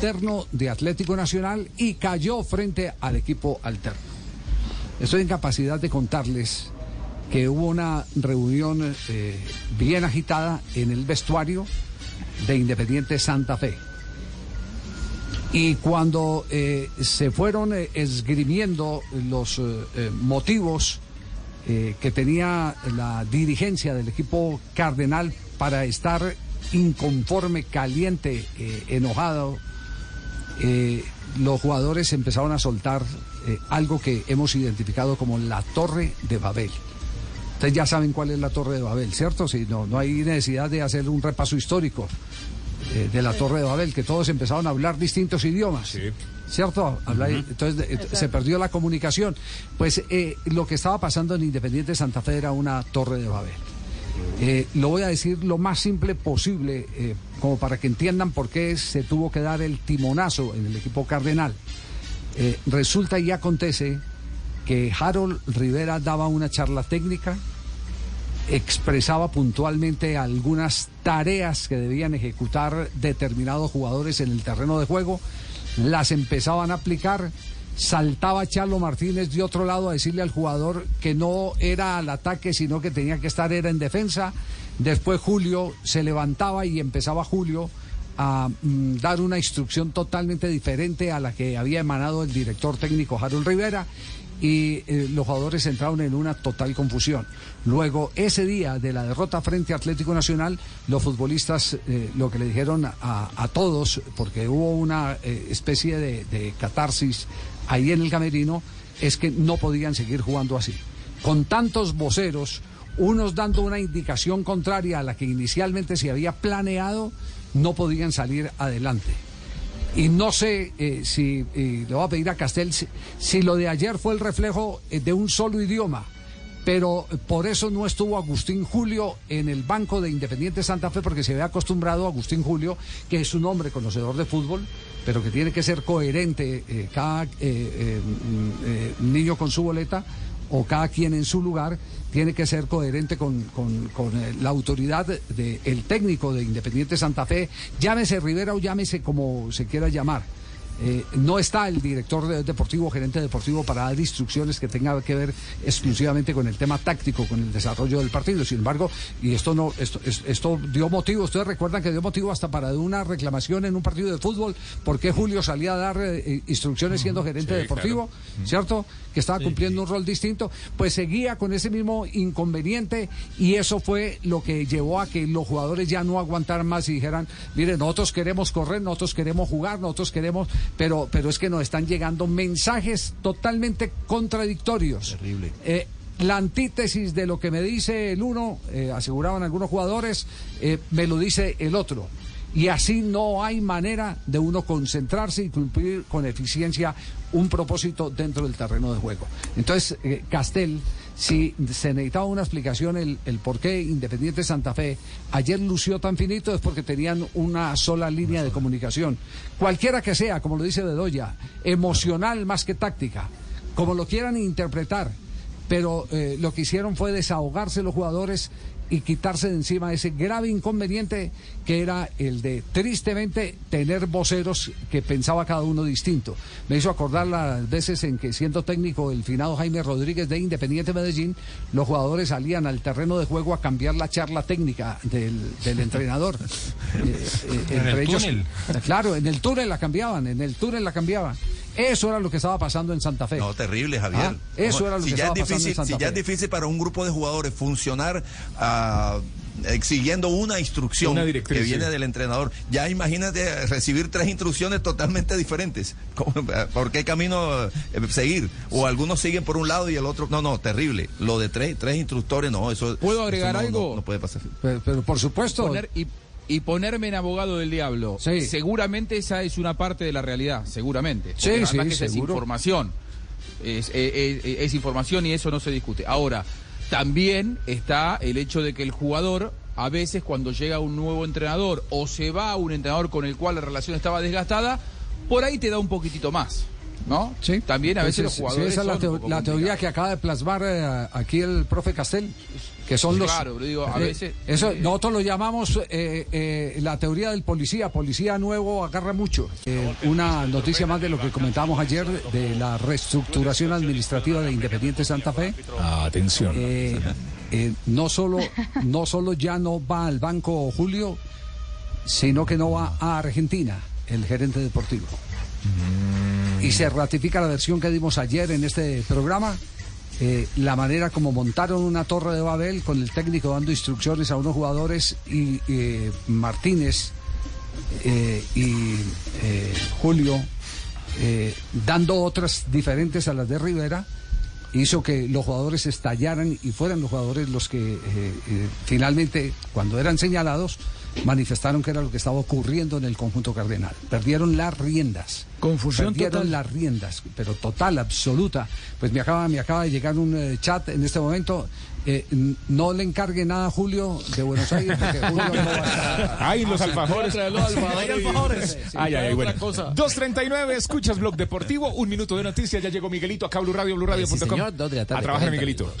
de Atlético Nacional y cayó frente al equipo alterno. Estoy en capacidad de contarles que hubo una reunión eh, bien agitada en el vestuario de Independiente Santa Fe. Y cuando eh, se fueron eh, esgrimiendo los motivos que tenía la dirigencia del equipo cardenal para estar inconforme, caliente, enojado, los jugadores empezaron a soltar algo que hemos identificado como la torre de Babel. Ustedes ya saben cuál es la Torre de Babel, ¿cierto? Si no, no hay necesidad de hacer un repaso histórico eh, de la Torre de Babel, que todos empezaron a hablar distintos idiomas. ¿Cierto? Entonces se perdió la comunicación. Pues eh, lo que estaba pasando en Independiente Santa Fe era una Torre de Babel. Eh, lo voy a decir lo más simple posible, como para que entiendan por qué se tuvo que dar el timonazo en el equipo cardenal. resulta y acontece que Harold Rivera daba una charla técnica, expresaba puntualmente algunas tareas que debían ejecutar determinados jugadores en el terreno de juego, las empezaban a aplicar, saltaba Charlo Martínez de otro lado a decirle al jugador que no era al ataque, sino que tenía que estar era en defensa. Después Julio se levantaba y empezaba Julio a mm, dar una instrucción totalmente diferente a la que había emanado el director técnico Harold Rivera y eh, los jugadores entraron en una total confusión. Luego, ese día de la derrota frente a Atlético Nacional, los futbolistas eh, lo que le dijeron a, todos, porque hubo una eh, especie de, de catarsis ahí en el camerino, es que no podían seguir jugando así. Con tantos voceros, unos dando una indicación contraria a la que inicialmente se había planeado, no podían salir adelante. Y no sé eh, si, le voy a pedir a Castel, si, lo de ayer fue el reflejo eh, de un solo idioma, pero por eso no estuvo Agustín Julio en el banco de Independiente Santa Fe, porque se había acostumbrado a Agustín Julio, que es un hombre conocedor de fútbol, pero que tiene que ser coherente eh, cada mm, niño con su boleta o cada quien en su lugar tiene que ser coherente con, eh, la autoridad del técnico de Independiente Santa Fe, llámese Rivera o llámese como se quiera llamar. Eh, no está el director deportivo, gerente deportivo, para dar instrucciones que tengan que ver exclusivamente con el tema táctico, con el desarrollo del partido. Sin embargo, y esto no, esto, esto dio motivo, ustedes recuerdan que dio motivo hasta para una reclamación en un partido de fútbol, porque Julio salía a dar eh, instrucciones siendo gerente deportivo, ¿cierto? Que estaba cumpliendo un rol distinto, pues seguía con ese mismo inconveniente y eso fue lo que llevó a que los jugadores ya no aguantaran más y dijeran, mire, nosotros queremos correr, nosotros queremos jugar, nosotros queremos pero, pero es que nos están llegando mensajes totalmente contradictorios. Terrible. Eh, la antítesis de lo que me dice el uno, eh, aseguraban algunos jugadores, eh, me lo dice el otro. Y así no hay manera de uno concentrarse y cumplir con eficiencia un propósito dentro del terreno de juego. Entonces, Castel si se necesitaba una explicación el, el por qué Independiente Santa Fe ayer lució tan finito es porque tenían una sola línea de comunicación. Cualquiera que sea, como lo dice Bedoya, emocional más que táctica, como lo quieran interpretar, pero eh, lo que hicieron fue desahogarse los jugadores y quitarse de encima ese grave inconveniente que era el de tristemente tener voceros que pensaba cada uno distinto. Me hizo acordar las veces en que siendo técnico el finado Jaime Rodríguez de Independiente Medellín, los jugadores salían al terreno de juego a cambiar la charla técnica del, entrenador. Eh, eh, ¿En el túnel? Claro, en el túnel la cambiaban, en el túnel la cambiaban. Eso era lo que estaba pasando en Santa Fe. No, terrible, Javier. Ah, eso era lo que estaba pasando en Santa Fe. Si ya es difícil para un grupo de jugadores funcionar uh, siguiendo una instrucción que viene del entrenador, ya imagínate recibir tres instrucciones totalmente diferentes. ¿Por qué camino eh, seguir? O algunos siguen por un lado y el otro. No, no, terrible. Lo de tres, tres instructores, no, eso. ¿Puedo agregar algo? No, puede pasar. Pero, por supuesto y ponerme en abogado del diablo. Seguramente esa es una parte de la realidad, seguramente. Sí, sí, es información. Es, es, información y eso no se discute. Ahora, también está el hecho de que el jugador, a veces cuando llega un nuevo entrenador o se va a un entrenador con el cual la relación estaba desgastada, por ahí te da un poquitito más. ¿No? Sí. También a veces los jugadores. esa es la, teoría que acaba de plasmar eh, aquí el profe Castel. que son los... Claro, digo, a veces... Eso, nosotros lo llamamos la teoría del policía, policía nuevo agarra mucho. una noticia más de lo que comentábamos ayer de la reestructuración administrativa de Independiente Santa Fe. atención. no, solo, no solo ya no va al banco Julio, sino que no va a Argentina, el gerente deportivo. Mm. Y se ratifica la versión que dimos ayer en este programa. Eh, la manera como montaron una torre de Babel con el técnico dando instrucciones a unos jugadores y eh, Martínez eh, y Julio dando otras diferentes a las de Rivera hizo que los jugadores estallaran y fueran los jugadores los que finalmente cuando eran señalados manifestaron que era lo que estaba ocurriendo en el conjunto cardenal. Perdieron las riendas. Confusión Perdieron las riendas, pero total, absoluta. Pues me acaba, me acaba de llegar un eh, chat en este momento. Eh, no le encargue nada a Julio de Buenos Aires porque Julio no va a estar. Ay, los alfajores. Hay alfajores. Ay, ay, bueno. 2.39, escuchas Blog Deportivo. Un minuto de noticias. Ya llegó Miguelito a Blue Radio, Radio.com. Sí, a trabajar, Miguelito.